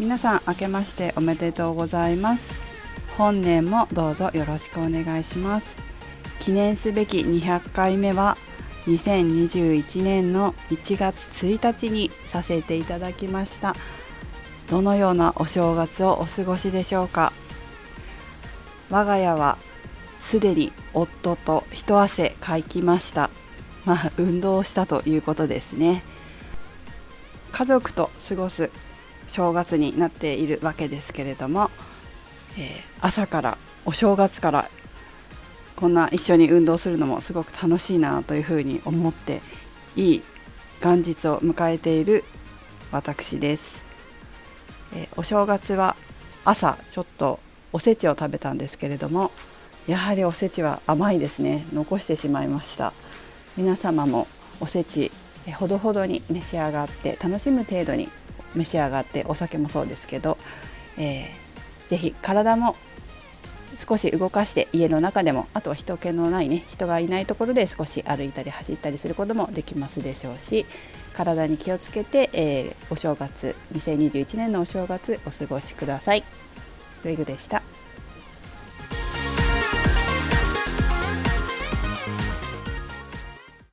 皆さん明けましておめでとうございます。本年もどうぞよろしくお願いします。記念すべき200回目は2021年の1月1日にさせていただきました。どのようなお正月をお過ごしでしょうか。我が家はすでに夫と一汗かいきました。まあ運動したということですね。家族と過ごす正月になっているわけですけれども、えー、朝からお正月からこんな一緒に運動するのもすごく楽しいなというふうに思っていい元日を迎えている私です、えー、お正月は朝ちょっとおせちを食べたんですけれどもやはりおせちは甘いですね。残してしまいました。皆様もおせちほどほどに召し上がって楽しむ程度に召し上がってお酒もそうですけど、えー、ぜひ体も少し動かして家の中でもあとは人気のないね人がいないところで少し歩いたり走ったりすることもできますでしょうし体に気をつけて、えー、お正月2021年のお正月お過ごしください。ロイグでした。